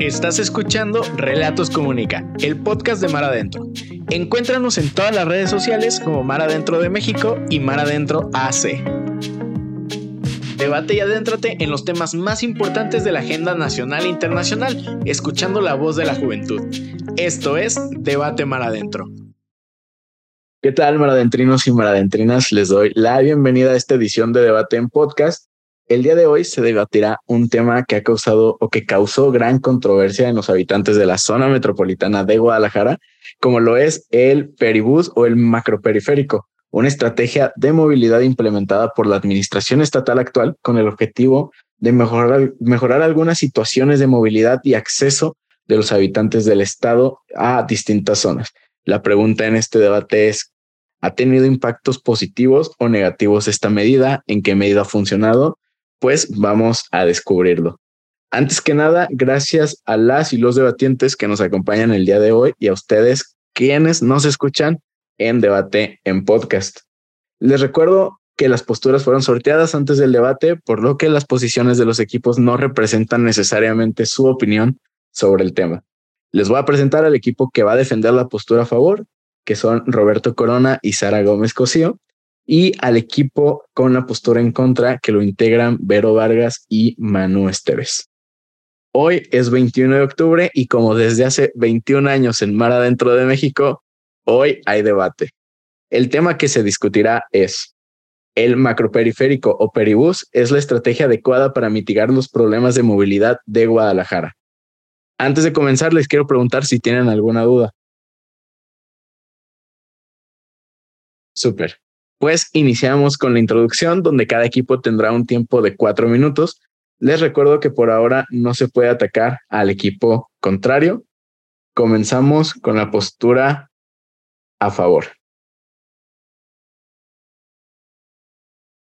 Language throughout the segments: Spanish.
Estás escuchando Relatos Comunica, el podcast de Mar Adentro. Encuéntranos en todas las redes sociales como Mar Adentro de México y Mar Adentro AC. Debate y adéntrate en los temas más importantes de la agenda nacional e internacional, escuchando la voz de la juventud. Esto es Debate Mar Adentro. ¿Qué tal, maradentrinos y maradentrinas? Les doy la bienvenida a esta edición de Debate en Podcast el día de hoy se debatirá un tema que ha causado o que causó gran controversia en los habitantes de la zona metropolitana de Guadalajara, como lo es el peribús o el macroperiférico, una estrategia de movilidad implementada por la administración estatal actual con el objetivo de mejorar, mejorar algunas situaciones de movilidad y acceso de los habitantes del estado a distintas zonas. La pregunta en este debate es, ¿ha tenido impactos positivos o negativos esta medida? ¿En qué medida ha funcionado? Pues vamos a descubrirlo. Antes que nada, gracias a las y los debatientes que nos acompañan el día de hoy y a ustedes quienes nos escuchan en debate en podcast. Les recuerdo que las posturas fueron sorteadas antes del debate, por lo que las posiciones de los equipos no representan necesariamente su opinión sobre el tema. Les voy a presentar al equipo que va a defender la postura a favor, que son Roberto Corona y Sara Gómez Cosío, y al equipo con la postura en contra que lo integran Vero Vargas y Manu Esteves. Hoy es 21 de octubre y como desde hace 21 años en Mar Adentro de México, hoy hay debate. El tema que se discutirá es, ¿el macroperiférico o peribús es la estrategia adecuada para mitigar los problemas de movilidad de Guadalajara? Antes de comenzar, les quiero preguntar si tienen alguna duda. Súper. Pues iniciamos con la introducción, donde cada equipo tendrá un tiempo de cuatro minutos. Les recuerdo que por ahora no se puede atacar al equipo contrario. Comenzamos con la postura a favor.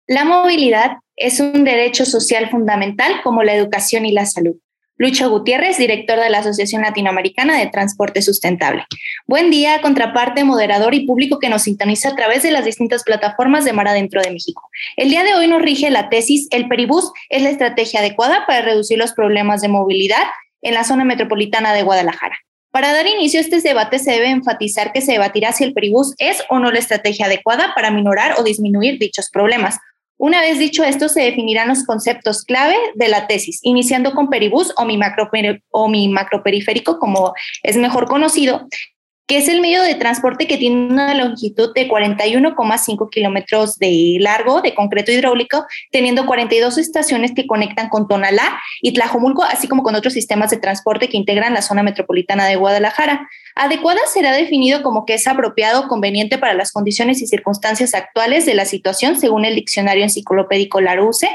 La movilidad es un derecho social fundamental como la educación y la salud. Lucho Gutiérrez, director de la Asociación Latinoamericana de Transporte Sustentable. Buen día, contraparte, moderador y público que nos sintoniza a través de las distintas plataformas de Mar Adentro de México. El día de hoy nos rige la tesis El Peribús es la estrategia adecuada para reducir los problemas de movilidad en la zona metropolitana de Guadalajara. Para dar inicio a este debate se debe enfatizar que se debatirá si el peribús es o no la estrategia adecuada para minorar o disminuir dichos problemas, una vez dicho esto, se definirán los conceptos clave de la tesis, iniciando con peribús o mi, macro, o mi macroperiférico, como es mejor conocido, que es el medio de transporte que tiene una longitud de 41,5 kilómetros de largo de concreto hidráulico, teniendo 42 estaciones que conectan con Tonalá y Tlajomulco, así como con otros sistemas de transporte que integran la zona metropolitana de Guadalajara. Adecuada será definido como que es apropiado conveniente para las condiciones y circunstancias actuales de la situación, según el diccionario enciclopédico Larousse.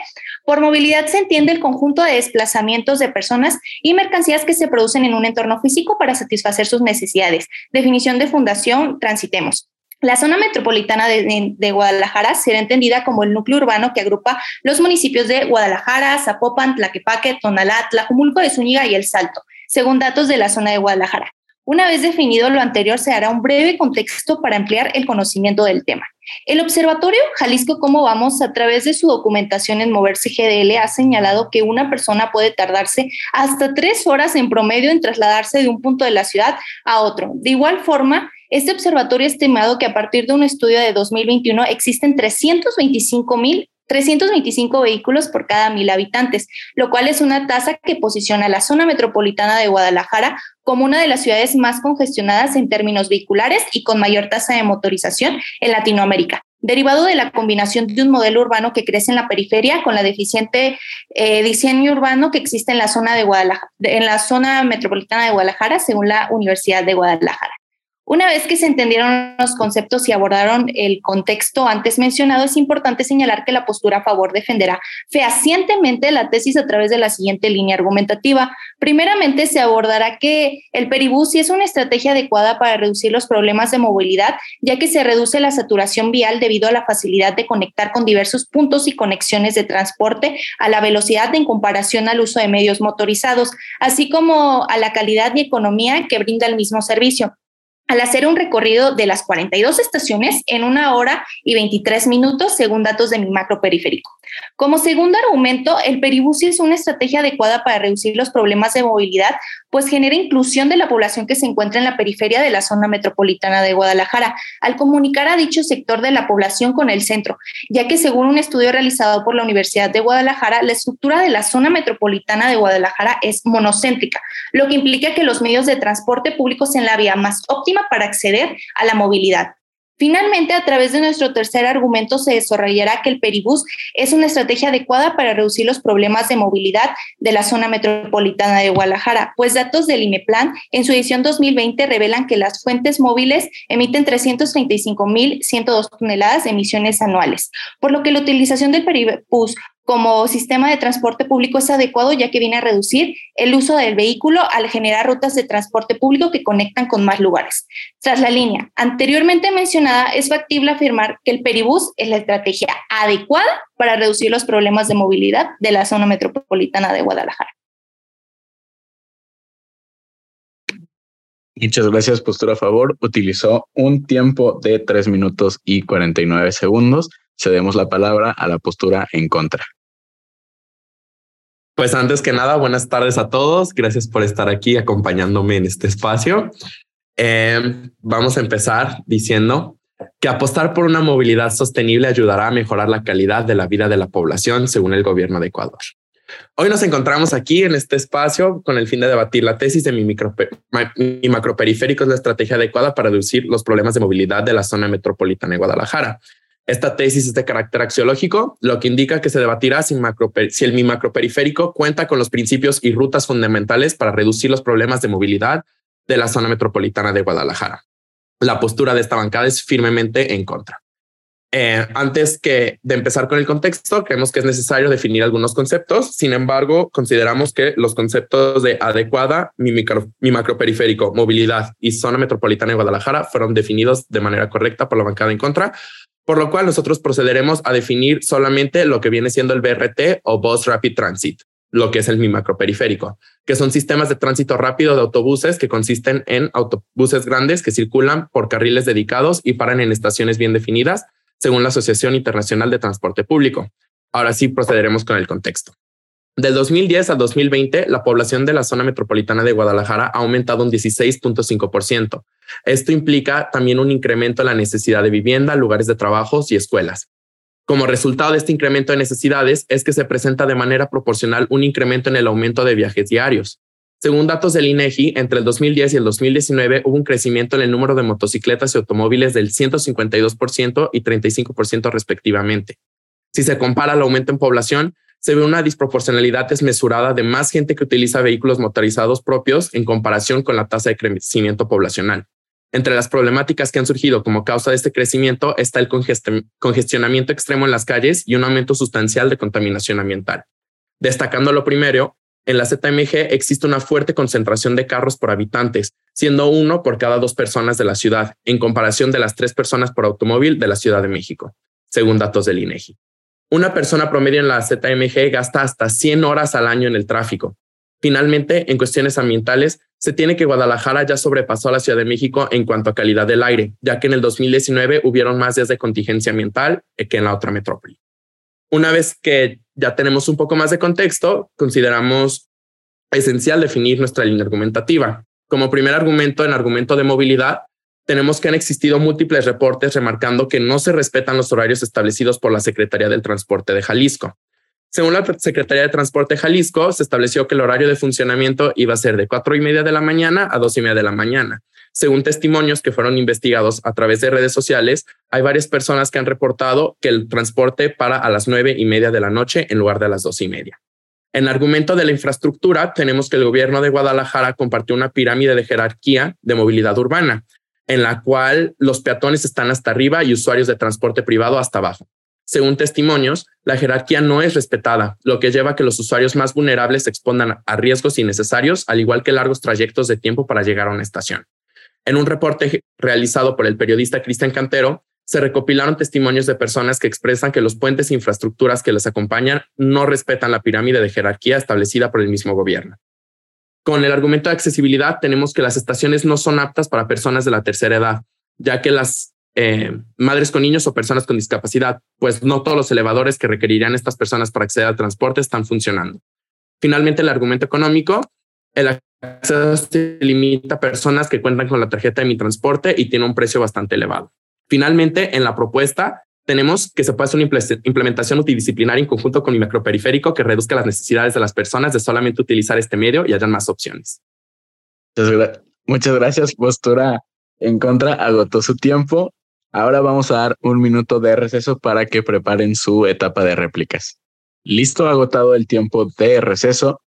Por movilidad se entiende el conjunto de desplazamientos de personas y mercancías que se producen en un entorno físico para satisfacer sus necesidades. Definición de fundación, transitemos. La zona metropolitana de, Guadalajara será entendida como el núcleo urbano que agrupa los municipios de Guadalajara, Zapopan, Tlaquepaque, Tonalá, Tlajumulco de Zúñiga y El Salto, según datos de la zona de Guadalajara. Una vez definido lo anterior, se hará un breve contexto para ampliar el conocimiento del tema. El Observatorio Jalisco Cómo Vamos, a través de su documentación en Moverse GDL, ha señalado que una persona puede tardarse hasta tres horas en promedio en trasladarse de un punto de la ciudad a otro. De igual forma, este observatorio ha estimado que a partir de un estudio de 2021 existen 325 mil 325 vehículos por cada mil habitantes, lo cual es una tasa que posiciona a la zona metropolitana de Guadalajara como una de las ciudades más congestionadas en términos vehiculares y con mayor tasa de motorización en Latinoamérica derivado de la combinación de un modelo urbano que crece en la periferia con la deficiente eh, diseño urbano que existe en la zona de Guadalajara, en la zona metropolitana de Guadalajara, según la Universidad de Guadalajara. Una vez que se entendieron los conceptos y abordaron el contexto antes mencionado, es importante señalar que la postura a favor defenderá fehacientemente la tesis a través de la siguiente línea argumentativa. Primeramente, se abordará que el peribús sí es una estrategia adecuada para reducir los problemas de movilidad, ya que se reduce la saturación vial debido a la facilidad de conectar con diversos puntos y conexiones de transporte a la velocidad en comparación al uso de medios motorizados, así como a la calidad y economía que brinda el mismo servicio. Al hacer un recorrido de las 42 estaciones en una hora y 23 minutos, según datos de mi macro periférico. Como segundo argumento, el peribus es una estrategia adecuada para reducir los problemas de movilidad, pues genera inclusión de la población que se encuentra en la periferia de la zona metropolitana de Guadalajara, al comunicar a dicho sector de la población con el centro, ya que según un estudio realizado por la Universidad de Guadalajara, la estructura de la zona metropolitana de Guadalajara es monocéntrica, lo que implica que los medios de transporte públicos en la vía más óptima para acceder a la movilidad. Finalmente, a través de nuestro tercer argumento se desarrollará que el Peribús es una estrategia adecuada para reducir los problemas de movilidad de la zona metropolitana de Guadalajara, pues datos del IMEPLAN en su edición 2020 revelan que las fuentes móviles emiten 335.102 toneladas de emisiones anuales, por lo que la utilización del Peribús como sistema de transporte público es adecuado ya que viene a reducir el uso del vehículo al generar rutas de transporte público que conectan con más lugares. Tras la línea anteriormente mencionada, es factible afirmar que el peribús es la estrategia adecuada para reducir los problemas de movilidad de la zona metropolitana de Guadalajara. Muchas gracias, postura a favor. Utilizó un tiempo de 3 minutos y 49 segundos cedemos la palabra a la postura en contra. Pues antes que nada, buenas tardes a todos. Gracias por estar aquí acompañándome en este espacio. Em, vamos a empezar diciendo que apostar por una movilidad sostenible ayudará a mejorar la calidad de la vida de la población, según el gobierno de Ecuador. Hoy nos encontramos aquí en este espacio con el fin de debatir la tesis de mi, micro, mi macroperiférico es la estrategia adecuada para reducir los problemas de movilidad de la zona metropolitana de Guadalajara, esta tesis es de carácter axiológico, lo que indica que se debatirá si, el mi macroperiférico cuenta con los principios y rutas fundamentales para reducir los problemas de movilidad de la zona metropolitana de Guadalajara. La postura de esta bancada es firmemente en contra. Eh, antes que de empezar con el contexto, creemos que es necesario definir algunos conceptos. Sin embargo, consideramos que los conceptos de adecuada, mi, mi macroperiférico, movilidad y zona metropolitana de Guadalajara fueron definidos de manera correcta por la bancada en contra, por lo cual nosotros procederemos a definir solamente lo que viene siendo el BRT o Bus Rapid Transit, lo que es el mi macroperiférico, que son sistemas de tránsito rápido de autobuses que consisten en autobuses grandes que circulan por carriles dedicados y paran en estaciones bien definidas, según la Asociación Internacional de Transporte Público. Ahora sí procederemos con el contexto. Del 2010 al 2020, la población de la zona metropolitana de Guadalajara ha aumentado un 16.5%. Esto implica también un incremento en la necesidad de vivienda, lugares de trabajo y escuelas. Como resultado de este incremento de necesidades es que se presenta de manera proporcional un incremento en el aumento de viajes diarios. Según datos del INEGI, entre el 2010 y el 2019 hubo un crecimiento en el número de motocicletas y automóviles del 152% y 35% respectivamente. Si se compara el aumento en población, se ve una disproporcionalidad desmesurada de más gente que utiliza vehículos motorizados propios en comparación con la tasa de crecimiento poblacional. Entre las problemáticas que han surgido como causa de este crecimiento está el congestionamiento extremo en las calles y un aumento sustancial de contaminación ambiental. Destacando lo primero, en la ZMG existe una fuerte concentración de carros por habitantes, siendo uno por cada dos personas de la ciudad, en comparación de las tres personas por automóvil de la Ciudad de México, según datos del INEGI. Una persona promedio en la ZMG gasta hasta 100 horas al año en el tráfico. Finalmente, en cuestiones ambientales, se tiene que Guadalajara ya sobrepasó a la Ciudad de México en cuanto a calidad del aire, ya que en el 2019 hubieron más días de contingencia ambiental que en la otra metrópoli. Una vez que ya tenemos un poco más de contexto, consideramos esencial definir nuestra línea argumentativa. Como primer argumento, en argumento de movilidad, tenemos que han existido múltiples reportes remarcando que no se respetan los horarios establecidos por la Secretaría del Transporte de Jalisco. Según la Secretaría de Transporte de Jalisco, se estableció que el horario de funcionamiento iba a ser de cuatro y media de la mañana a dos y media de la mañana. Según testimonios que fueron investigados a través de redes sociales, hay varias personas que han reportado que el transporte para a las nueve y media de la noche en lugar de a las dos y media. En argumento de la infraestructura, tenemos que el gobierno de Guadalajara compartió una pirámide de jerarquía de movilidad urbana, en la cual los peatones están hasta arriba y usuarios de transporte privado hasta abajo. Según testimonios, la jerarquía no es respetada, lo que lleva a que los usuarios más vulnerables se expongan a riesgos innecesarios, al igual que largos trayectos de tiempo para llegar a una estación. En un reporte realizado por el periodista Cristian Cantero, se recopilaron testimonios de personas que expresan que los puentes e infraestructuras que les acompañan no respetan la pirámide de jerarquía establecida por el mismo gobierno. Con el argumento de accesibilidad tenemos que las estaciones no son aptas para personas de la tercera edad, ya que las eh, madres con niños o personas con discapacidad, pues no todos los elevadores que requerirían estas personas para acceder al transporte están funcionando. Finalmente, el argumento económico, el acceso se limita a personas que cuentan con la tarjeta de mi transporte y tiene un precio bastante elevado. Finalmente, en la propuesta tenemos que se puede hacer una implementación multidisciplinaria en conjunto con mi macroperiférico que reduzca las necesidades de las personas de solamente utilizar este medio y hayan más opciones. Muchas, gracias. Postura en contra agotó su tiempo. Ahora vamos a dar un minuto de receso para que preparen su etapa de réplicas. Listo, agotado el tiempo de receso.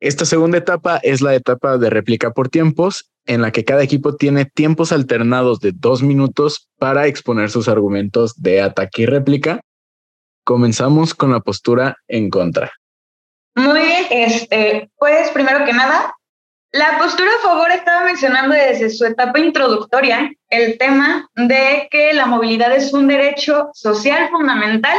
Esta segunda etapa es la etapa de réplica por tiempos, en la que cada equipo tiene tiempos alternados de dos minutos para exponer sus argumentos de ataque y réplica. Comenzamos con la postura en contra. Muy bien, este, pues primero que nada, la postura a favor estaba mencionando desde su etapa introductoria el tema de que la movilidad es un derecho social fundamental,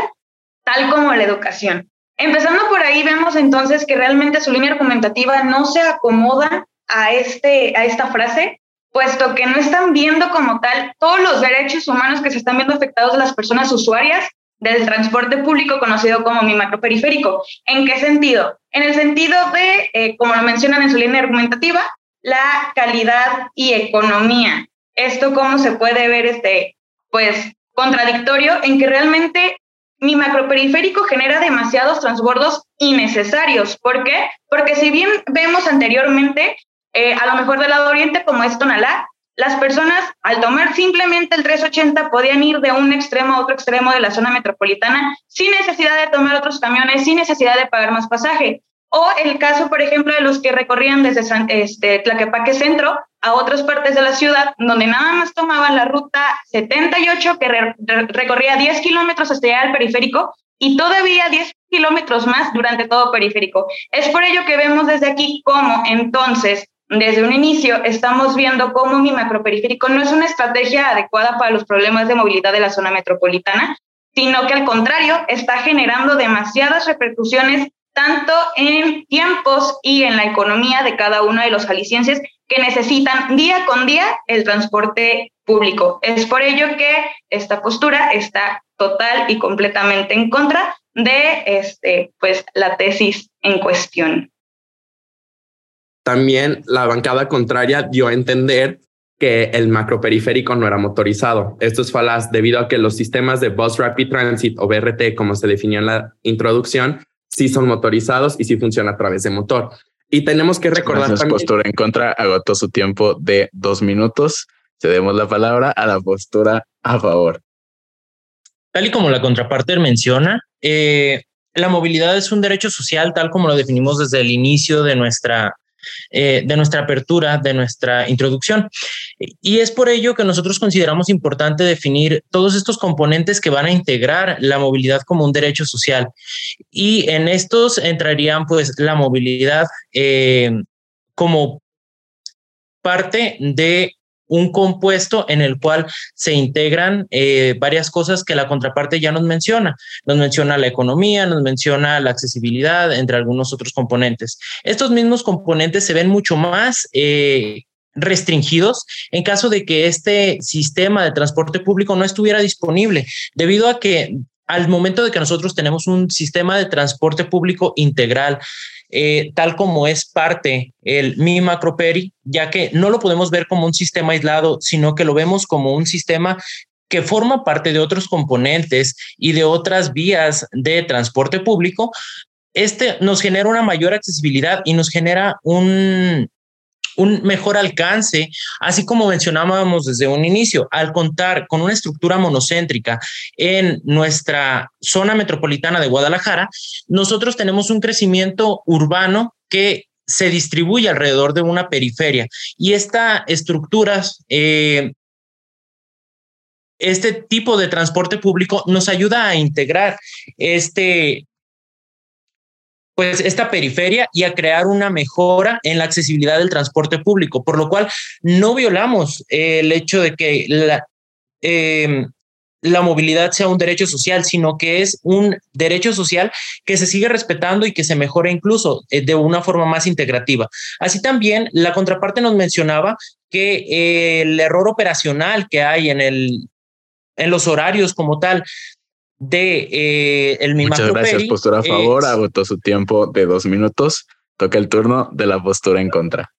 tal como la educación. Empezando por ahí, vemos entonces que realmente su línea argumentativa no se acomoda a, este, a esta frase, puesto que no están viendo como tal todos los derechos humanos que se están viendo afectados de las personas usuarias del transporte público conocido como mi macroperiférico. ¿En qué sentido? En el sentido de, eh, como lo mencionan en su línea argumentativa, la calidad y economía. Esto cómo se puede ver, este, pues, contradictorio en que realmente mi macroperiférico genera demasiados transbordos innecesarios. ¿Por qué? Porque si bien vemos anteriormente, eh, a lo mejor del lado oriente, como es Tonalá, las personas al tomar simplemente el 380 podían ir de un extremo a otro extremo de la zona metropolitana sin necesidad de tomar otros camiones, sin necesidad de pagar más pasaje. O el caso, por ejemplo, de los que recorrían desde este, Tlaquepaque Centro a otras partes de la ciudad, donde nada más tomaban la ruta 78, que recorría 10 kilómetros hasta llegar al periférico, y todavía 10 kilómetros más durante todo periférico. Es por ello que vemos desde aquí cómo entonces desde un inicio estamos viendo cómo mi macroperiférico no es una estrategia adecuada para los problemas de movilidad de la zona metropolitana, sino que al contrario está generando demasiadas repercusiones tanto en tiempos y en la economía de cada uno de los jaliscienses que necesitan día con día el transporte público. Es por ello que esta postura está total y completamente en contra de este, pues, la tesis en cuestión. También la bancada contraria dio a entender que el macroperiférico no era motorizado. Esto es falaz debido a que los sistemas de Bus Rapid Transit o BRT, como se definió en la introducción, sí son motorizados y sí funcionan a través de motor. Y tenemos que recordar también... postura en contra agotó su tiempo de dos minutos. Cedemos la palabra a la postura a favor. Tal y como la contraparte menciona, eh, la movilidad es un derecho social tal como lo definimos desde el inicio de nuestra eh, de nuestra apertura, de nuestra introducción. Y es por ello que nosotros consideramos importante definir todos estos componentes que van a integrar la movilidad como un derecho social. Y en estos entrarían pues la movilidad eh, como parte de un compuesto en el cual se integran eh, varias cosas que la contraparte ya nos menciona. Nos menciona la economía, nos menciona la accesibilidad, entre algunos otros componentes. Estos mismos componentes se ven mucho más eh, restringidos en caso de que este sistema de transporte público no estuviera disponible, debido a que al momento de que nosotros tenemos un sistema de transporte público integral, eh, tal como es parte el Mi Macroperi, ya que no lo podemos ver como un sistema aislado, sino que lo vemos como un sistema que forma parte de otros componentes y de otras vías de transporte público, este nos genera una mayor accesibilidad y nos genera un, un mejor alcance, así como mencionábamos desde un inicio, al contar con una estructura monocéntrica en nuestra zona metropolitana de Guadalajara, nosotros tenemos un crecimiento urbano que se distribuye alrededor de una periferia. Y esta estructuras eh, este tipo de transporte público nos ayuda a integrar este, pues esta periferia y a crear una mejora en la accesibilidad del transporte público, por lo cual no violamos el hecho de que la, em, movilidad sea un derecho social, sino que es un derecho social que se sigue respetando y que se mejora incluso eh, de una forma más integrativa. Así también la contraparte nos mencionaba que el error operacional que hay en, el, en los horarios como tal de eh, el Muchas gracias, postura a favor, agotó su tiempo de dos minutos. Toca el turno de la postura en contra.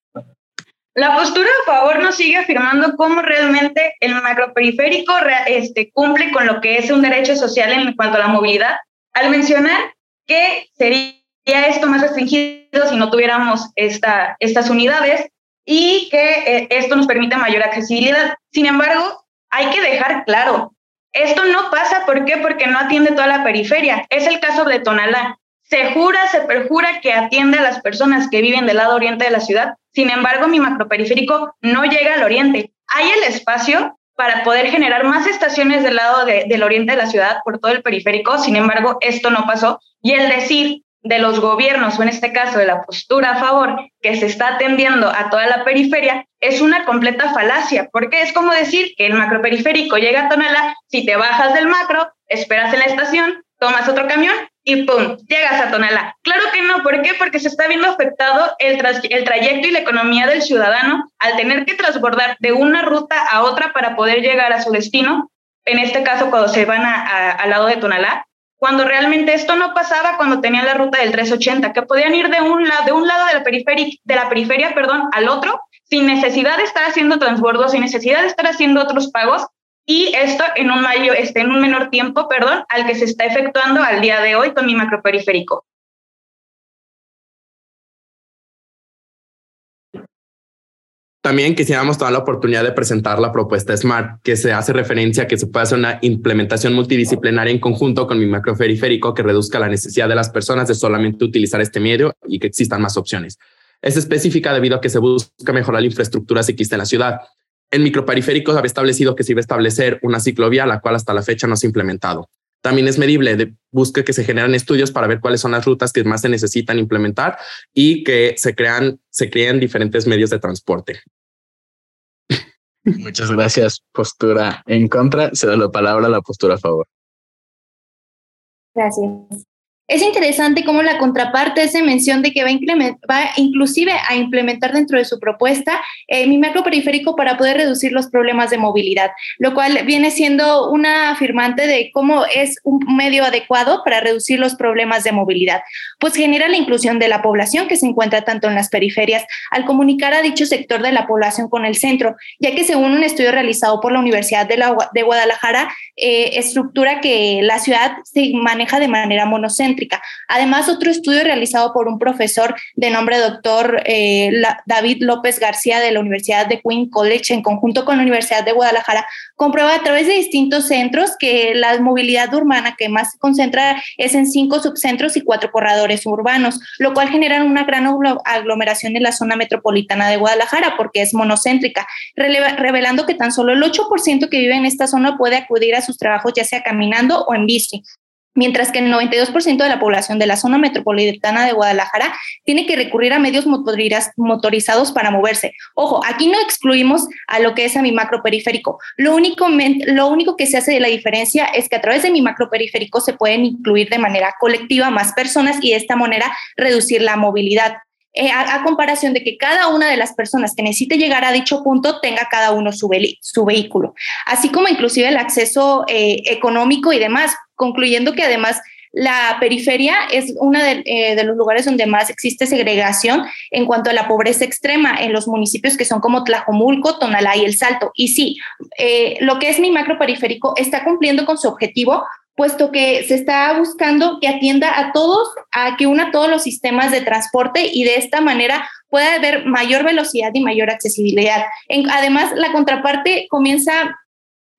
La postura a favor nos sigue afirmando cómo realmente el macroperiférico este, cumple con lo que es un derecho social en cuanto a la movilidad, al mencionar que sería esto más restringido si no tuviéramos esta, estas unidades y que eh, esto nos permite mayor accesibilidad. Sin embargo, hay que dejar claro, esto no pasa, ¿por qué? Porque no atiende toda la periferia. Es el caso de Tonalá. Se jura, se perjura que atiende a las personas que viven del lado oriente de la ciudad. Sin embargo, mi macroperiférico no llega al oriente. Hay el espacio para poder generar más estaciones del lado del oriente de la ciudad por todo el periférico. Sin embargo, esto no pasó. Y el decir de los gobiernos, o en este caso de la postura a favor, que se está atendiendo a toda la periferia, es una completa falacia, porque es como decir que el macroperiférico llega a Tonalá, si te bajas del macro, esperas en la estación, tomas otro camión y ¡pum! llegas a Tonalá. Claro que no, ¿por qué? Porque se está viendo afectado el, el trayecto y la economía del ciudadano al tener que transbordar de una ruta a otra para poder llegar a su destino, en este caso cuando se van al lado de Tonalá, cuando realmente esto no pasaba cuando tenían la ruta del 380, que podían ir de un, lado de la, de la periferia perdón, al otro sin necesidad de estar haciendo transbordos, sin necesidad de estar haciendo otros pagos, y esto en un, mayor, este, en un menor tiempo perdón, al que se está efectuando al día de hoy con mi macroperiférico. También quisiéramos tomar la oportunidad de presentar la propuesta SMART, que se hace referencia a que se puede hacer una implementación multidisciplinaria en conjunto con mi macroperiférico que reduzca la necesidad de las personas de solamente utilizar este medio y que existan más opciones. Es específica debido a que se busca mejorar la infraestructura ciclista en la ciudad. En microperiféricos había establecido que se iba a establecer una ciclovía, la cual hasta la fecha no se ha implementado. También es medible, de, busca que se generan estudios para ver cuáles son las rutas que más se necesitan implementar y que se crean, se creen diferentes medios de transporte. Muchas gracias. Postura en contra. Se da la palabra a la postura a favor. Gracias. Es interesante cómo la contraparte hace mención de que va, inclusive a implementar dentro de su propuesta eh, mi macro periférico para poder reducir los problemas de movilidad, lo cual viene siendo una afirmante de cómo es un medio adecuado para reducir los problemas de movilidad. Pues genera la inclusión de la población que se encuentra tanto en las periferias al comunicar a dicho sector de la población con el centro, ya que según un estudio realizado por la Universidad de Guadalajara, eh, estructura que la ciudad se maneja de manera monocéntrica Además, otro estudio realizado por un profesor de nombre doctor eh, David López García de la Universidad de Queen College en conjunto con la Universidad de Guadalajara comprueba a través de distintos centros que la movilidad urbana que más se concentra es en cinco subcentros y cuatro corredores urbanos, lo cual genera una gran aglomeración en la zona metropolitana de Guadalajara porque es monocéntrica, revelando que tan solo el 8% que vive en esta zona puede acudir a sus trabajos ya sea caminando o en bici mientras que el 92% de la población de la zona metropolitana de Guadalajara tiene que recurrir a medios motorizados para moverse. Ojo, aquí no excluimos a lo que es a mi macroperiférico. Lo único, lo único que se hace de la diferencia es que a través de mi macroperiférico se pueden incluir de manera colectiva más personas y de esta manera reducir la movilidad. Eh, a, comparación de que cada una de las personas que necesite llegar a dicho punto tenga cada uno su, vehículo, así como inclusive el acceso eh, económico y demás, concluyendo que además la periferia es uno eh, de, los lugares donde más existe segregación en cuanto a la pobreza extrema en los municipios que son como Tlajomulco, Tonalá y El Salto. Y sí, lo que es mi macro periférico está cumpliendo con su objetivo puesto que se está buscando que atienda a todos, a que una todos los sistemas de transporte y de esta manera pueda haber mayor velocidad y mayor accesibilidad. además, la contraparte comienza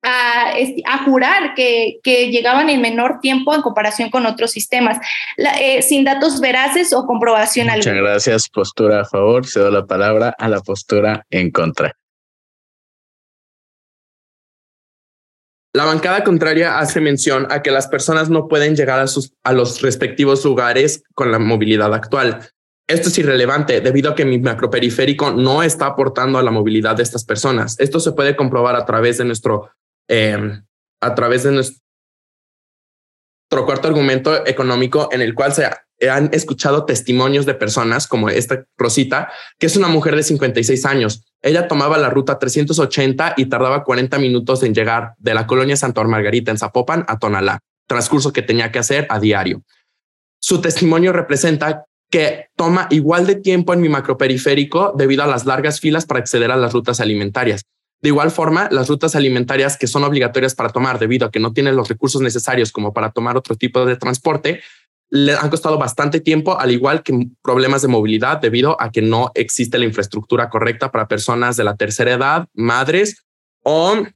a, jurar que, llegaban en menor tiempo en comparación con otros sistemas, eh, sin datos veraces o comprobación Muchas gracias. Postura a favor. Cedo la palabra a la postura en contra. La bancada contraria hace mención a que las personas no pueden llegar a, sus, a los respectivos lugares con la movilidad actual. Esto es irrelevante debido a que mi macroperiférico no está aportando a la movilidad de estas personas. Esto se puede comprobar a través de nuestro, em, a través de nuestro cuarto argumento económico en el cual se han escuchado testimonios de personas como esta Rosita, que es una mujer de 56 años. Ella tomaba la ruta 380 y tardaba 40 minutos en llegar de la colonia Santa Margarita en Zapopan a Tonalá, transcurso que tenía que hacer a diario. Su testimonio representa que toma igual de tiempo en mi macroperiférico debido a las largas filas para acceder a las rutas alimentarias. De igual forma, las rutas alimentarias que son obligatorias para tomar debido a que no tienen los recursos necesarios como para tomar otro tipo de transporte, le han costado bastante tiempo, al igual que problemas de movilidad debido a que no existe la infraestructura correcta para personas de la tercera edad, madres o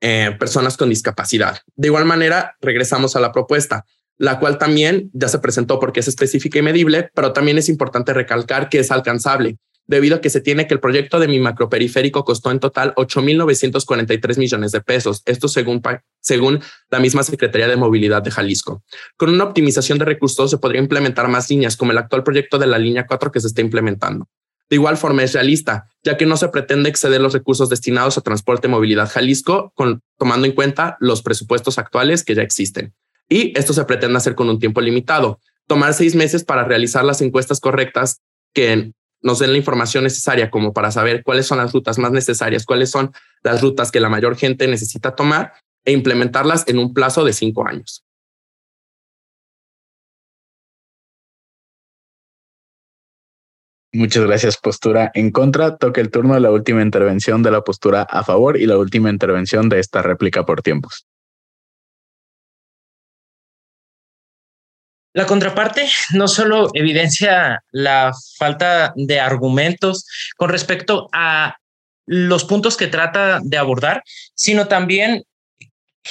eh, personas con discapacidad. De igual manera, regresamos a la propuesta, la cual también ya se presentó porque es específica y medible, pero también es importante recalcar que es alcanzable debido a que se tiene que el proyecto de mi macroperiférico costó en total 8.943 millones de pesos. Esto según, según la misma Secretaría de Movilidad de Jalisco. Con una optimización de recursos se podría implementar más líneas, como el actual proyecto de la línea 4 que se está implementando. De igual forma es realista, ya que no se pretende exceder los recursos destinados a transporte y movilidad Jalisco, con, tomando en cuenta los presupuestos actuales que ya existen. Y esto se pretende hacer con un tiempo limitado. Tomar seis meses para realizar las encuestas correctas que nos den la información necesaria como para saber cuáles son las rutas más necesarias, cuáles son las rutas que la mayor gente necesita tomar e implementarlas en un plazo de cinco años. Muchas gracias, postura en contra. Toca el turno de la última intervención de la postura a favor y la última intervención de esta réplica por tiempos. La contraparte no solo evidencia la falta de argumentos con respecto a los puntos que trata de abordar, sino también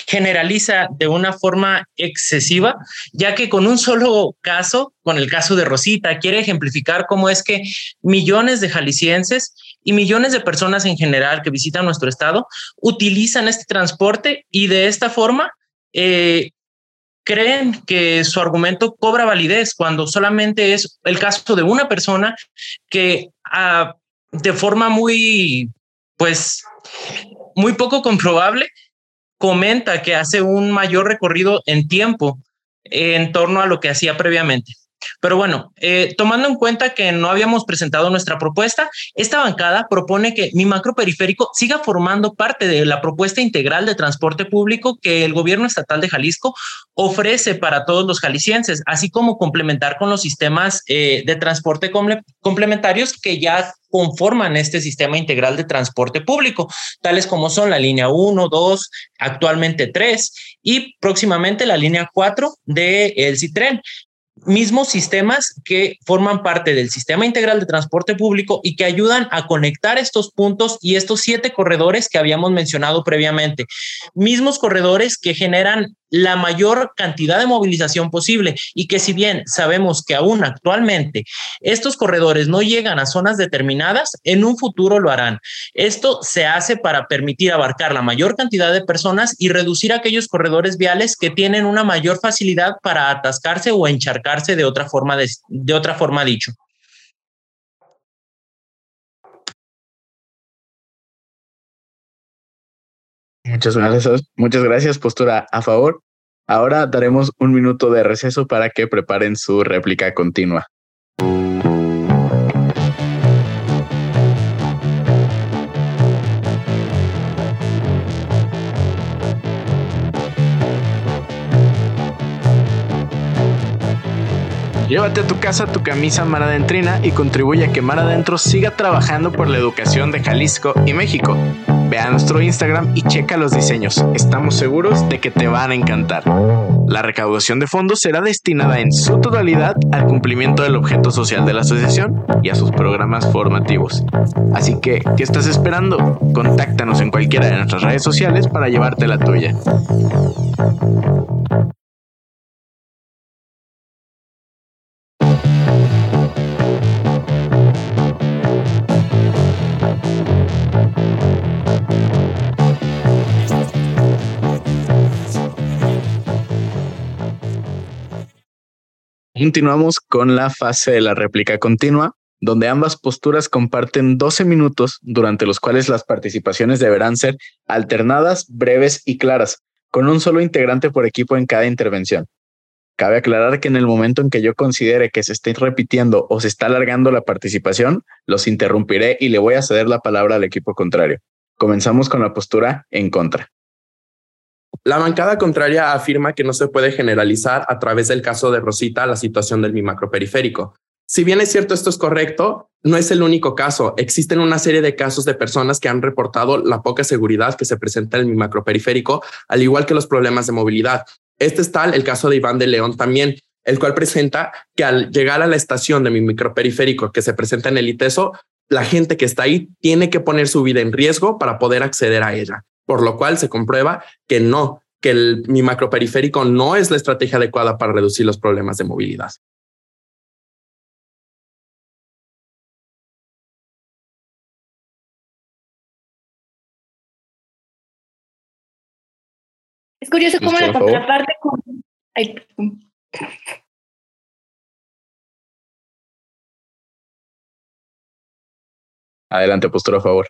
generaliza de una forma excesiva, ya que con un solo caso, con el caso de Rosita, quiere ejemplificar cómo es que millones de jaliscienses y millones de personas en general que visitan nuestro estado utilizan este transporte y de esta forma eh, creen que su argumento cobra validez cuando solamente es el caso de una persona que ah, de forma muy, pues, muy poco comprobable comenta que hace un mayor recorrido en tiempo en torno a lo que hacía previamente. Pero bueno, eh, tomando en cuenta que no habíamos presentado nuestra propuesta, esta bancada propone que mi macro periférico siga formando parte de la propuesta integral de transporte público que el gobierno estatal de Jalisco ofrece para todos los jaliscienses, así como complementar con los sistemas eh, de transporte complementarios que ya conforman este sistema integral de transporte público, tales como son la línea 1, 2, actualmente 3 y próximamente la línea 4 de el Citren mismos sistemas que forman parte del sistema integral de transporte público y que ayudan a conectar estos puntos y estos siete corredores que habíamos mencionado previamente. Mismos corredores que generan la mayor cantidad de movilización posible y que si bien sabemos que aún actualmente estos corredores no llegan a zonas determinadas, en un futuro lo harán. Esto se hace para permitir abarcar la mayor cantidad de personas y reducir aquellos corredores viales que tienen una mayor facilidad para atascarse o de otra forma, de, de otra forma dicho. Muchas gracias, muchas gracias, postura a favor. Ahora daremos un minuto de receso para que preparen su réplica continua. Llévate a tu casa tu camisa Mar Adentrina y contribuye a que Mar Adentro siga trabajando por la educación de Jalisco y México. Ve a nuestro Instagram y checa los diseños. Estamos seguros de que te van a encantar. La recaudación de fondos será destinada en su totalidad al cumplimiento del objeto social de la asociación y a sus programas formativos. Así que, ¿qué estás esperando? Contáctanos en cualquiera de nuestras redes sociales para llevarte la tuya. Continuamos con la fase de la réplica continua, donde ambas posturas comparten 12 minutos durante los cuales las participaciones deberán ser alternadas, breves y claras, con un solo integrante por equipo en cada intervención. Cabe aclarar que en el momento en que yo considere que se esté repitiendo o se está alargando la participación, los interrumpiré y le voy a ceder la palabra al equipo contrario. Comenzamos con la postura en contra. La bancada contraria afirma que no se puede generalizar a través del caso de Rosita la situación del mi macroperiférico. Si bien es cierto esto es correcto, no es el único caso. Existen una serie de casos de personas que han reportado la poca seguridad que se presenta en mi macroperiférico, al igual que los problemas de movilidad. Este es tal el caso de Iván de León también, el cual presenta que al llegar a la estación de mi microperiférico que se presenta en el ITESO, la gente que está ahí tiene que poner su vida en riesgo para poder acceder a ella, por lo cual se comprueba que no, que el, mi macroperiférico no es la estrategia adecuada para reducir los problemas de movilidad. Es curioso cómo la contraparte... Adelante, postura a favor.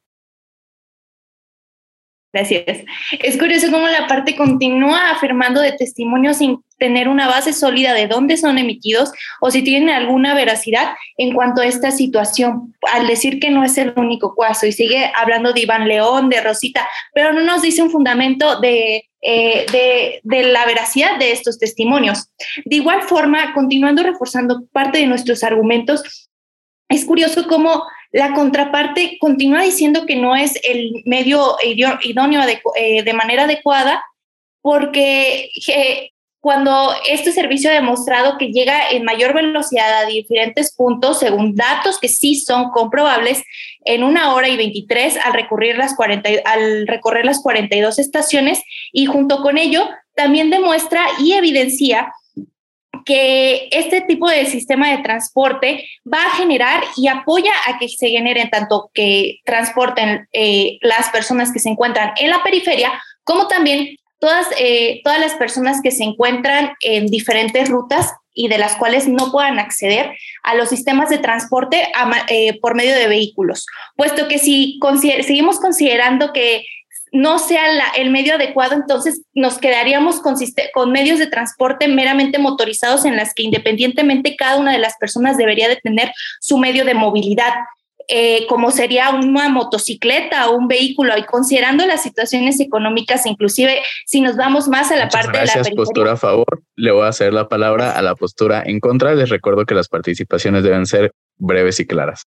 Gracias. Es curioso cómo la parte continúa afirmando de testimonios sin tener una base sólida de dónde son emitidos o si tienen alguna veracidad en cuanto a esta situación, al decir que no es el único caso y sigue hablando de Iván León, de Rosita, pero no nos dice un fundamento de, eh, de, de la veracidad de estos testimonios. De igual forma, continuando reforzando parte de nuestros argumentos, es curioso cómo la contraparte continúa diciendo que no es el medio idóneo eh, de, manera adecuada porque cuando este servicio ha demostrado que llega en mayor velocidad a diferentes puntos, según datos que sí son comprobables, en una hora y 23 al, recorrer las 40, al recorrer las 42 estaciones y junto con ello también demuestra y evidencia que este tipo de sistema de transporte va a generar y apoya a que se generen tanto que transporten eh, las personas que se encuentran en la periferia, como también todas, eh, todas las personas que se encuentran en diferentes rutas y de las cuales no puedan acceder a los sistemas de transporte eh, por medio de vehículos, puesto que si seguimos considerando que no sea el medio adecuado, entonces nos quedaríamos con, con, medios de transporte meramente motorizados en las que independientemente cada una de las personas debería de tener su medio de movilidad, eh, como sería una motocicleta o un vehículo, y considerando las situaciones económicas, inclusive si nos vamos más a la parte de la periferia. postura a favor. Le voy a hacer la palabra a la postura en contra. Les recuerdo que las participaciones deben ser breves y claras.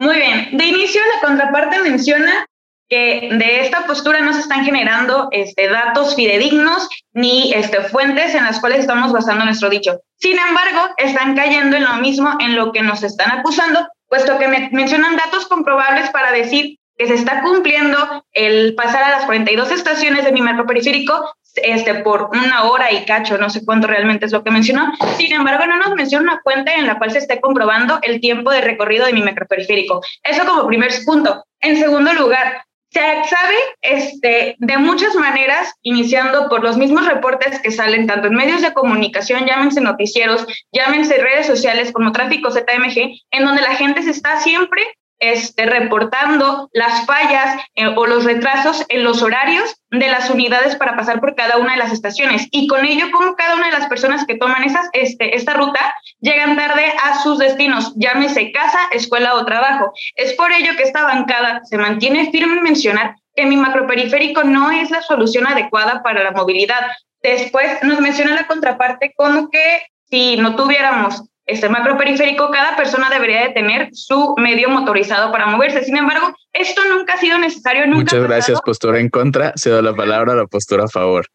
Muy bien. De inicio, la contraparte menciona que de esta postura no se están generando este, datos fidedignos ni este, fuentes en las cuales estamos basando nuestro dicho. Sin embargo, están cayendo en lo mismo en lo que nos están acusando, puesto que me mencionan datos comprobables para decir que se está cumpliendo el pasar a las 42 estaciones de mi metro periférico este, por una hora y cacho, no sé cuánto realmente es lo que mencionó. Sin embargo, no nos menciona una fuente en la cual se esté comprobando el tiempo de recorrido de mi periférico. Eso como primer punto. En segundo lugar, se sabe este, de muchas maneras, iniciando por los mismos reportes que salen tanto en medios de comunicación, llámense noticieros, llámense redes sociales como Tráfico ZMG, en donde la gente se está siempre este, reportando las fallas eh, o los retrasos en los horarios de las unidades para pasar por cada una de las estaciones. Y con ello, como cada una de las personas que toman esas, este, esta ruta llegan tarde a sus destinos, llámese casa, escuela o trabajo. Es por ello que esta bancada se mantiene firme en mencionar que mi macroperiférico no es la solución adecuada para la movilidad. Después nos menciona la contraparte como que si no tuviéramos este macroperiférico, cada persona debería de tener su medio motorizado para moverse. Sin embargo, esto nunca ha sido necesario. Nunca Muchas gracias, postura en contra. Se da la palabra a la postura a favor.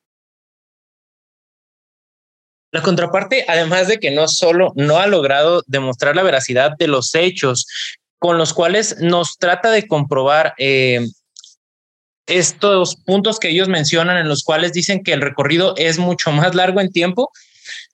La contraparte, además de que no solo no ha logrado demostrar la veracidad de los hechos con los cuales nos trata de comprobar eh, estos puntos que ellos mencionan, en los cuales dicen que el recorrido es mucho más largo en tiempo,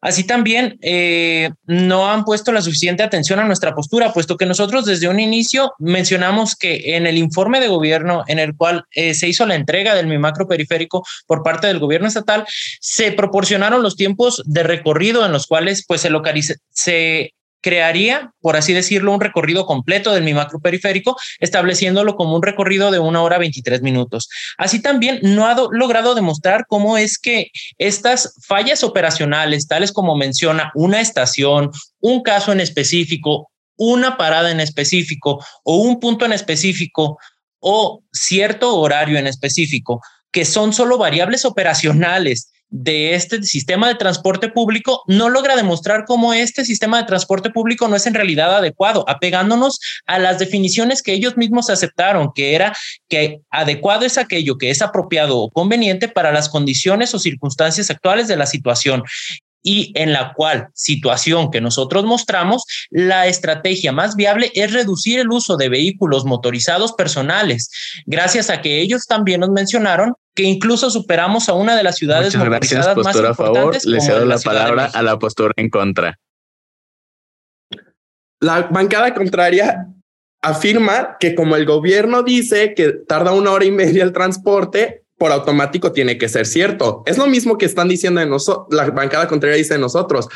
Así también eh, no han puesto la suficiente atención a nuestra postura, puesto que nosotros desde un inicio mencionamos que en el informe de gobierno en el cual eh, se hizo la entrega del mi macro periférico por parte del gobierno estatal, se proporcionaron los tiempos de recorrido en los cuales pues se localiza, se crearía, por así decirlo, un recorrido completo del mi macroperiférico, estableciéndolo como un recorrido de una hora 23 minutos. Así también no ha logrado demostrar cómo es que estas fallas operacionales, tales como menciona una estación, un caso en específico, una parada en específico o un punto en específico o cierto horario en específico, que son solo variables operacionales de este sistema de transporte público no logra demostrar cómo este sistema de transporte público no es en realidad adecuado, apegándonos a las definiciones que ellos mismos aceptaron, que era que adecuado es aquello que es apropiado o conveniente para las condiciones o circunstancias actuales de la situación y en la cual situación que nosotros mostramos, la estrategia más viable es reducir el uso de vehículos motorizados personales, gracias a que ellos también nos mencionaron que incluso superamos a una de las ciudades Muchas gracias, postura a favor. Le cedo la, palabra a la postura en contra. La bancada contraria afirma que como el gobierno dice que tarda una hora y media el transporte, por automático tiene que ser cierto. Es lo mismo que están diciendo de nosotros, la bancada contraria dice de nosotros.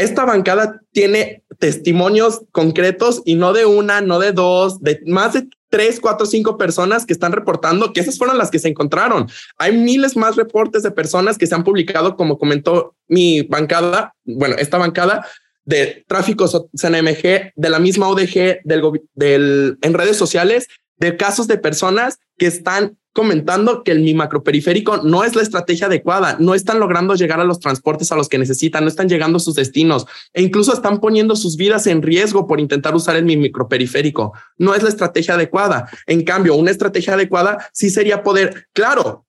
Esta bancada tiene testimonios concretos y no de una, no de dos, de más de tres, cuatro, cinco personas que están reportando que esas fueron las que se encontraron. Hay miles más reportes de personas que se han publicado, como comentó mi bancada, bueno, esta bancada de tráfico CNMG, de la misma ODG, del, en redes sociales, de casos de personas que están comentando que el mi macroperiférico no es la estrategia adecuada, no están logrando llegar a los transportes a los que necesitan, no están llegando a sus destinos e incluso están poniendo sus vidas en riesgo por intentar usar el mi microperiférico. No es la estrategia adecuada. En cambio, una estrategia adecuada sí sería poder, claro,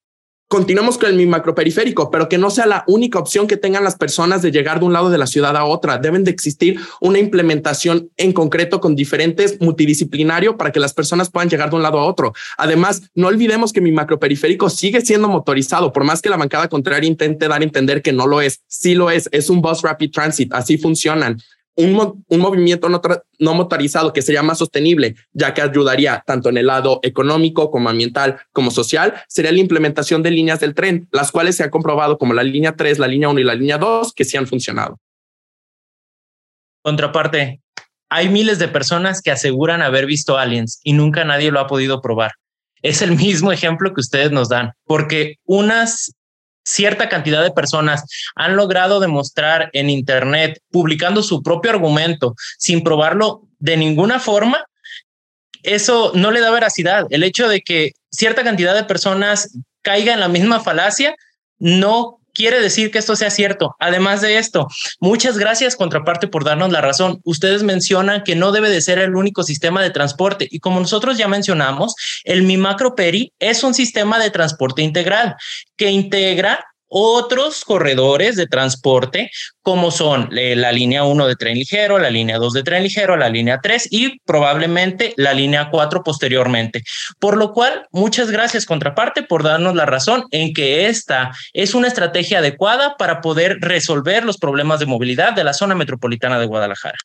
continuemos con el macroperiférico, pero que no sea la única opción que tengan las personas de llegar de un lado de la ciudad a otra. Deben de existir una implementación en concreto con diferentes multidisciplinario para que las personas puedan llegar de un lado a otro. Además, no olvidemos que mi macroperiférico sigue siendo motorizado, por más que la bancada contraria intente dar a entender que no lo es. Sí lo es, es un bus rapid transit, así funcionan un, movimiento no, motorizado que sería más sostenible, ya que ayudaría tanto en el lado económico como ambiental como social, sería la implementación de líneas del tren, las cuales se han comprobado como la línea 3, la línea 1 y la línea 2, que sí han funcionado. Contraparte, hay miles de personas que aseguran haber visto aliens y nunca nadie lo ha podido probar. Es el mismo ejemplo que ustedes nos dan, porque unas cierta cantidad de personas han logrado demostrar en Internet, publicando su propio argumento, sin probarlo de ninguna forma, eso no le da veracidad. El hecho de que cierta cantidad de personas caiga en la misma falacia no quiere decir que esto sea cierto. Además de esto, muchas gracias contraparte por darnos la razón. Ustedes mencionan que no debe de ser el único sistema de transporte y como nosotros ya mencionamos, el Mi Macro Peri es un sistema de transporte integral que integra otros corredores de transporte, como son eh, la línea 1 de tren ligero, la línea 2 de tren ligero, la línea 3 y probablemente la línea 4 posteriormente. Por lo cual, muchas gracias, contraparte, por darnos la razón en que esta es una estrategia adecuada para poder resolver los problemas de movilidad de la zona metropolitana de Guadalajara.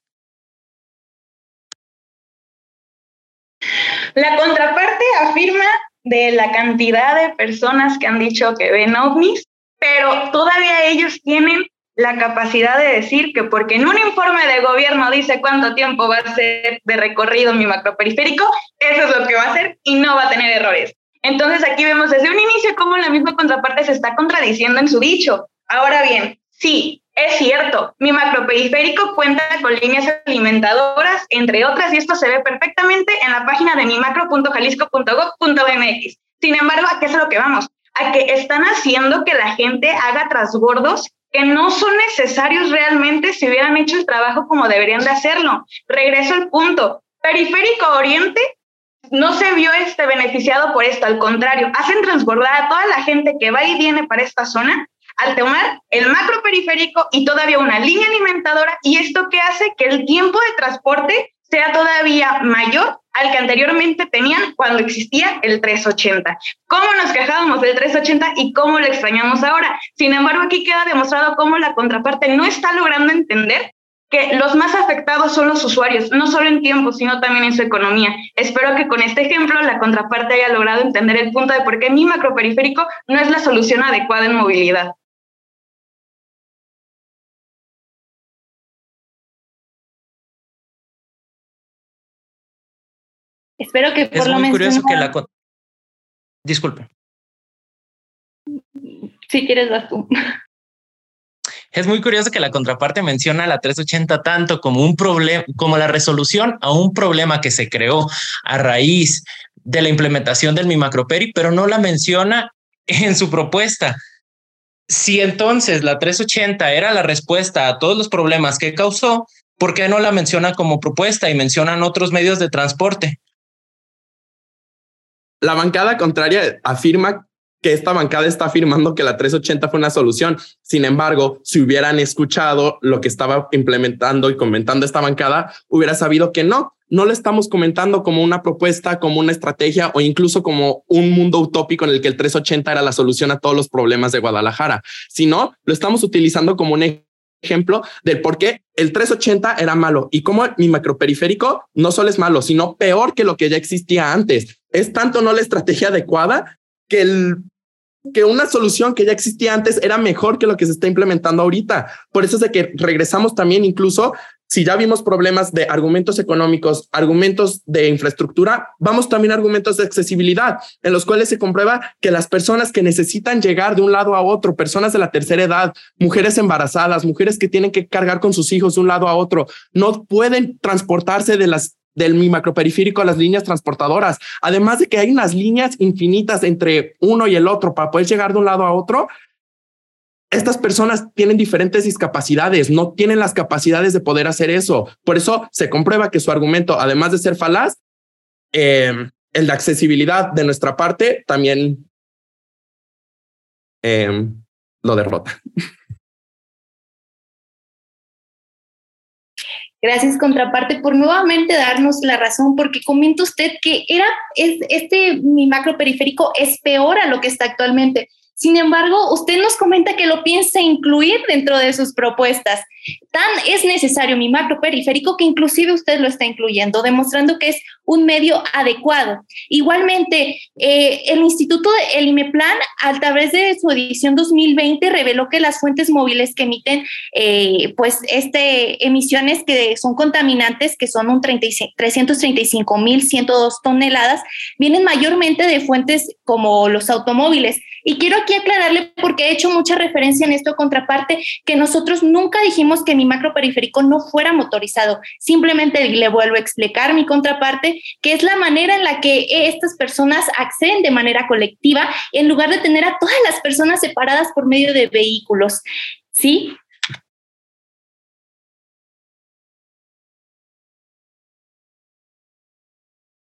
La contraparte afirma de la cantidad de personas que han dicho que ven ovnis pero todavía ellos tienen la capacidad de decir que porque en un informe de gobierno dice cuánto tiempo va a ser de recorrido mi macroperiférico, eso es lo que va a hacer y no va a tener errores. Entonces aquí vemos desde un inicio cómo la misma contraparte se está contradiciendo en su dicho. Ahora bien, sí, es cierto, mi macroperiférico cuenta con líneas alimentadoras, entre otras, y esto se ve perfectamente en la página de mi macro.jalisco.gov.mx. Sin embargo, ¿a qué es lo que vamos? A que están haciendo que la gente haga trasbordos que no son necesarios realmente si hubieran hecho el trabajo como deberían de hacerlo. Regreso al punto. Periférico Oriente no se vio este beneficiado por esto, al contrario, hacen transbordar a toda la gente que va y viene para esta zona al tomar el macro periférico y todavía una línea alimentadora y esto que hace que el tiempo de transporte sea todavía mayor al que anteriormente tenían cuando existía el 380. ¿Cómo nos quejábamos del 380 y cómo lo extrañamos ahora? Sin embargo, aquí queda demostrado cómo la contraparte no está logrando entender que los más afectados son los usuarios, no solo en tiempo, sino también en su economía. Espero que con este ejemplo la contraparte haya logrado entender el punto de por qué mi macroperiférico no es la solución adecuada en movilidad. Espero que por lo menos. curioso que la. Disculpe. Si quieres, vas tú. Es muy curioso que la contraparte menciona la 380 tanto como un problema, como la resolución a un problema que se creó a raíz de la implementación del Mi Macroperi, pero no la menciona en su propuesta. Si entonces la 380 era la respuesta a todos los problemas que causó, ¿por qué no la menciona como propuesta y mencionan otros medios de transporte? La bancada contraria afirma que esta bancada está afirmando que la 380 fue una solución. Sin embargo, si hubieran escuchado lo que estaba implementando y comentando esta bancada, hubiera sabido que no, no lo estamos comentando como una propuesta, como una estrategia o incluso como un mundo utópico en el que el 380 era la solución a todos los problemas de Guadalajara, sino lo estamos utilizando como un ejemplo del por qué el 380 era malo y cómo mi macroperiférico no solo es malo, sino peor que lo que ya existía antes. Es tanto no la estrategia adecuada que el que una solución que ya existía antes era mejor que lo que se está implementando ahorita. Por eso es de que regresamos también incluso si ya vimos problemas de argumentos económicos, argumentos de infraestructura, vamos también a argumentos de accesibilidad, en los cuales se comprueba que las personas que necesitan llegar de un lado a otro, personas de la tercera edad, mujeres embarazadas, mujeres que tienen que cargar con sus hijos de un lado a otro, no pueden transportarse de las del mi macroperiférico a las líneas transportadoras. Además de que hay unas líneas infinitas entre uno y el otro para poder llegar de un lado a otro, estas personas tienen diferentes discapacidades, no tienen las capacidades de poder hacer eso. Por eso se comprueba que su argumento, además de ser falaz, eh, el de accesibilidad de nuestra parte también eh, lo derrota. Gracias, contraparte, por nuevamente darnos la razón, porque comenta usted que era este mi macro periférico es peor a lo que está actualmente. Sin embargo, usted nos comenta que lo piensa incluir dentro de sus propuestas. Tan es necesario mi macro periférico que inclusive usted lo está incluyendo, demostrando que es un medio adecuado. Igualmente, eh, el Instituto El IMEPLAN, a través de su edición 2020, reveló que las fuentes móviles que emiten eh, pues este, emisiones que son contaminantes, que son un 335.102 toneladas, vienen mayormente de fuentes como los automóviles. Y quiero aquí aclararle, porque he hecho mucha referencia en esto contraparte, que nosotros nunca dijimos que mi macro periférico no fuera motorizado. Simplemente le vuelvo a explicar mi contraparte, que es la manera en la que estas personas acceden de manera colectiva en lugar de tener a todas las personas separadas por medio de vehículos. ¿Sí?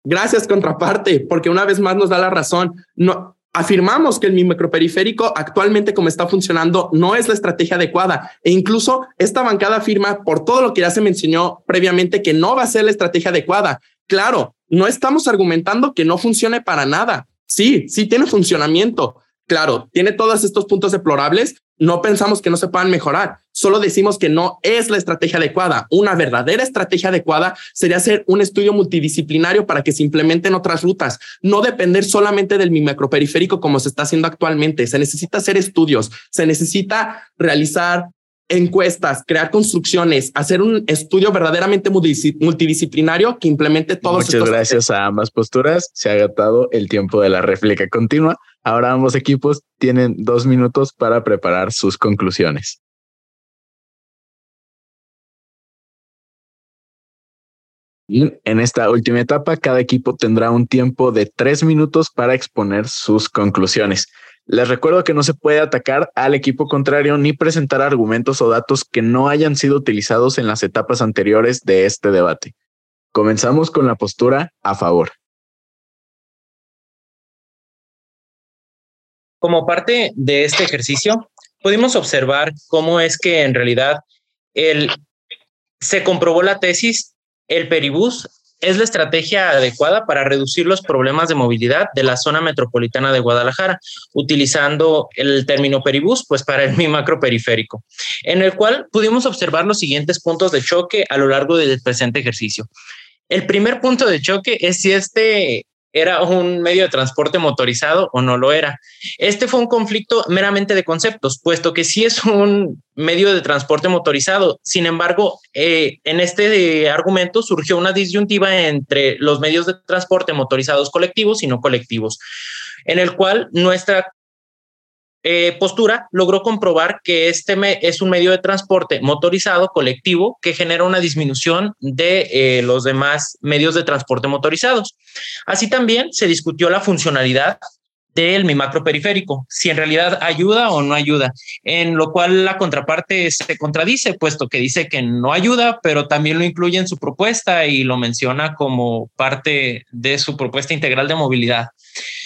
Gracias, contraparte, porque una vez más nos da la razón. No, afirmamos que el microperiférico actualmente como está funcionando no es la estrategia adecuada e incluso esta bancada afirma por todo lo que ya se mencionó previamente que no va a ser la estrategia adecuada. Claro, no estamos argumentando que no funcione para nada. Sí, sí tiene funcionamiento. Claro, tiene todos estos puntos deplorables, no pensamos que no se puedan mejorar, solo decimos que no es la estrategia adecuada. Una verdadera estrategia adecuada sería hacer un estudio multidisciplinario para que se implementen otras rutas, no depender solamente del macroperiférico como se está haciendo actualmente. Se necesita hacer estudios, se necesita realizar encuestas, crear construcciones, hacer un estudio verdaderamente multidisciplinario que implemente todos Muchas gracias a ambas posturas. Se ha agotado el tiempo de la réplica continua. Ahora ambos equipos tienen dos minutos para preparar sus conclusiones. En esta última etapa, cada equipo tendrá un tiempo de tres minutos para exponer sus conclusiones. Les recuerdo que no se puede atacar al equipo contrario ni presentar argumentos o datos que no hayan sido utilizados en las etapas anteriores de este debate. Comenzamos con la postura a favor. Como parte de este ejercicio, pudimos observar cómo es que en realidad el, se comprobó la tesis, el peribús es la estrategia adecuada para reducir los problemas de movilidad de la zona metropolitana de Guadalajara, utilizando el término peribús, pues para el mi macro periférico, en el cual pudimos observar los siguientes puntos de choque a lo largo del presente ejercicio. El primer punto de choque es si este era un medio de transporte motorizado o no lo era. Este fue un conflicto meramente de conceptos, puesto que sí es un medio de transporte motorizado. Sin embargo, eh, en este argumento surgió una disyuntiva entre los medios de transporte motorizados colectivos y no colectivos, en el cual nuestra eh, postura logró comprobar que este es un medio de transporte motorizado colectivo que genera una disminución de eh, los demás medios de transporte motorizados. Así también se discutió la funcionalidad del mi macro periférico, si en realidad ayuda o no ayuda, en lo cual la contraparte se contradice, puesto que dice que no ayuda, pero también lo incluye en su propuesta y lo menciona como parte de su propuesta integral de movilidad.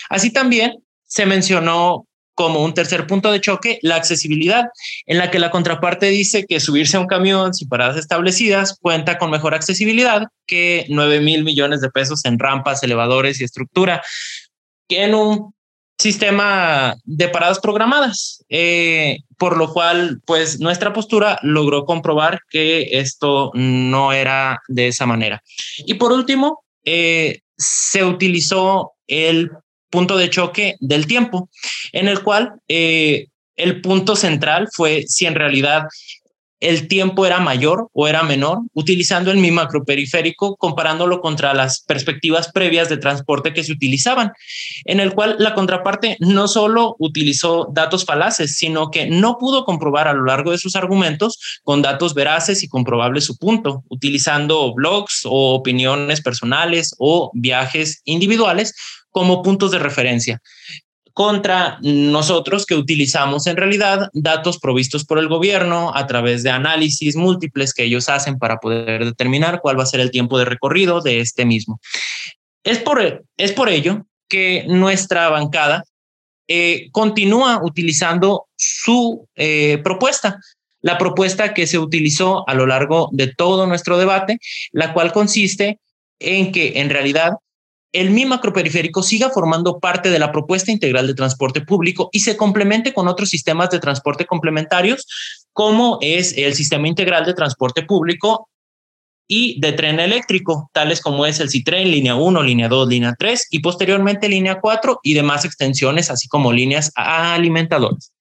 Así también se mencionó como un tercer punto de choque, la accesibilidad, en la que la contraparte dice que subirse a un camión sin paradas establecidas cuenta con mejor accesibilidad que 9 mil millones de pesos en rampas, elevadores y estructura, que en un sistema de paradas programadas, eh, por lo cual, pues nuestra postura logró comprobar que esto no era de esa manera. Y por último, eh, se utilizó el punto de choque del tiempo, en el cual eh, el punto central fue si en realidad el tiempo era mayor o era menor, utilizando el mi macroperiférico, comparándolo contra las perspectivas previas de transporte que se utilizaban, en el cual la contraparte no solo utilizó datos falaces, sino que no pudo comprobar a lo largo de sus argumentos con datos veraces y comprobables su punto, utilizando blogs o opiniones personales o viajes individuales como puntos de referencia contra nosotros que utilizamos en realidad datos provistos por el gobierno a través de análisis múltiples que ellos hacen para poder determinar cuál va a ser el tiempo de recorrido de este mismo. Es por, es por ello que nuestra bancada eh, continúa utilizando su eh, propuesta, la propuesta que se utilizó a lo largo de todo nuestro debate, la cual consiste en que en realidad el mi macroperiférico siga formando parte de la propuesta integral de transporte público y se complemente con otros sistemas de transporte complementarios, como es el sistema integral de transporte público y de tren eléctrico, tales como es el Citren, línea 1, línea 2, línea 3 y posteriormente línea 4 y demás extensiones, así como líneas alimentadoras.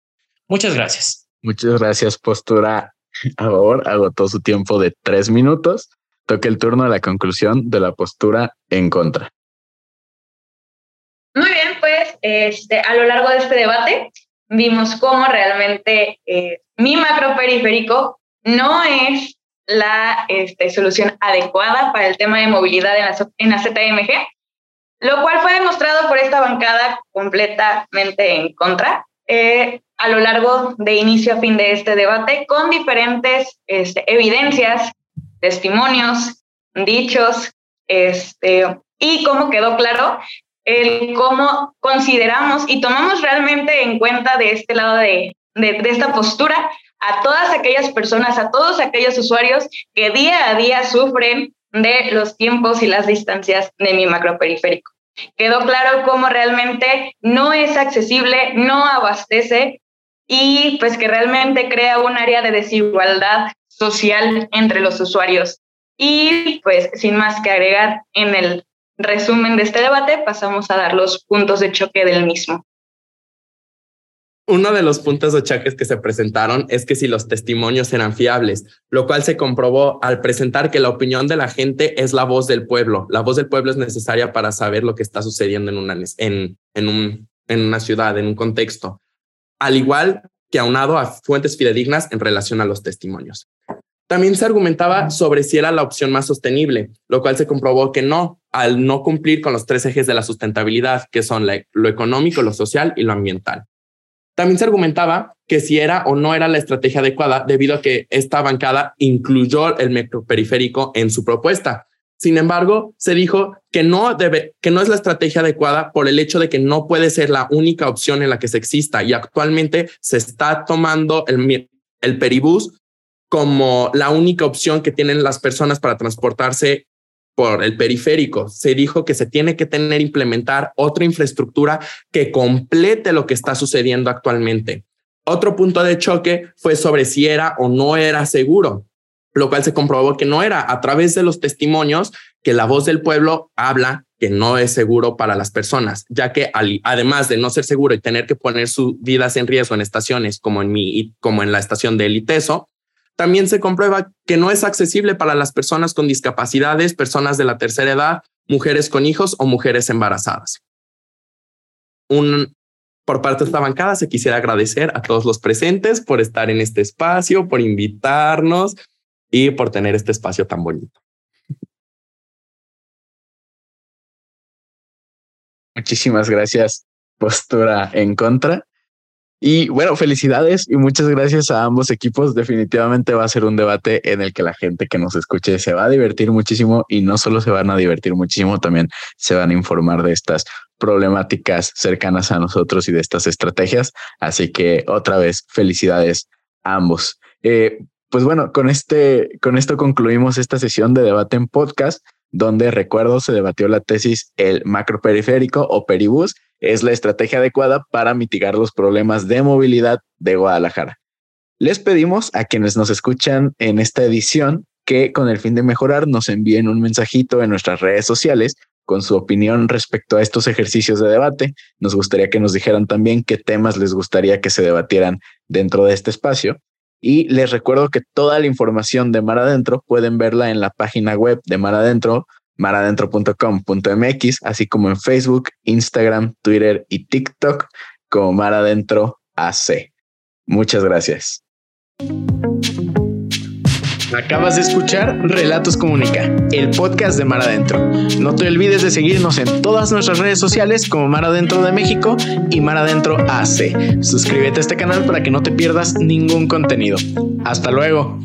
Muchas gracias. Muchas gracias, postura a favor. Agotó su tiempo de tres minutos. Toque el turno de la conclusión de la postura en contra. Este, a lo largo de este debate vimos cómo realmente eh, mi macroperiférico no es la este, solución adecuada para el tema de movilidad en la, en la ZMG, lo cual fue demostrado por esta bancada completamente en contra eh, a lo largo de inicio a fin de este debate con diferentes este, evidencias, testimonios, dichos, este, y como quedó claro, el cómo consideramos y tomamos realmente en cuenta de este lado de, de, esta postura a todas aquellas personas, a todos aquellos usuarios que día a día sufren de los tiempos y las distancias de mi macroperiférico. Quedó claro cómo realmente no es accesible, no abastece y pues que realmente crea un área de desigualdad social entre los usuarios. Y pues sin más que agregar en el resumen de este debate, pasamos a dar los puntos de choque del mismo. Uno de los puntos de choque que se presentaron es que si los testimonios eran fiables, lo cual se comprobó al presentar que la opinión de la gente es la voz del pueblo. La voz del pueblo es necesaria para saber lo que está sucediendo en una, en, en, un, en una ciudad, en un contexto, al igual que aunado a fuentes fidedignas en relación a los testimonios. También se argumentaba sobre si era la opción más sostenible, lo cual se comprobó que no, al no cumplir con los tres ejes de la sustentabilidad, que son lo económico, lo social y lo ambiental. También se argumentaba que si era o no era la estrategia adecuada debido a que esta bancada incluyó el periférico en su propuesta. Sin embargo, se dijo que no debe, que no es la estrategia adecuada por el hecho de que no puede ser la única opción en la que se exista y actualmente se está tomando el, el peribús como la única opción que tienen las personas para transportarse por el periférico. Se dijo que se tiene que tener implementar otra infraestructura que complete lo que está sucediendo actualmente. Otro punto de choque fue sobre si era o no era seguro, lo cual se comprobó que no era a través de los testimonios que la voz del pueblo habla que no es seguro para las personas, ya que además de no ser seguro y tener que poner sus vidas en riesgo en estaciones como en mi como en la estación de Eliteso, también se comprueba que no es accesible para las personas con discapacidades, personas de la tercera edad, mujeres con hijos o mujeres embarazadas. Por parte de esta bancada se quisiera agradecer a todos los presentes por estar en este espacio, por invitarnos y por tener este espacio tan bonito. Muchísimas gracias, postura en contra. Y bueno, felicidades y muchas gracias a ambos equipos. Definitivamente va a ser un debate en el que la gente que nos escuche se va a divertir muchísimo y no solo se van a divertir muchísimo, también se van a informar de estas problemáticas cercanas a nosotros y de estas estrategias. Así que otra vez, felicidades a ambos. Eh, pues bueno, con este, con esto concluimos esta sesión de debate en podcast donde recuerdo se debatió la tesis el macroperiférico o peribús es la estrategia adecuada para mitigar los problemas de movilidad de Guadalajara. Les pedimos a quienes nos escuchan en esta edición que con el fin de mejorar nos envíen un mensajito en nuestras redes sociales con su opinión respecto a estos ejercicios de debate. Nos gustaría que nos dijeran también qué temas les gustaría que se debatieran dentro de este espacio. Y les recuerdo que toda la información de Mar Adentro pueden verla en la página web de Mar Adentro, maradentro.com.mx, así como en Facebook, Instagram, Twitter y TikTok como Mar Adentro AC. Muchas gracias. Acabas de escuchar Relatos Comunica, el podcast de Mar Adentro. No te olvides de seguirnos en todas nuestras redes sociales como Mar Adentro de México y Mar Adentro AC. Suscríbete a este canal para que no te pierdas ningún contenido. Hasta luego.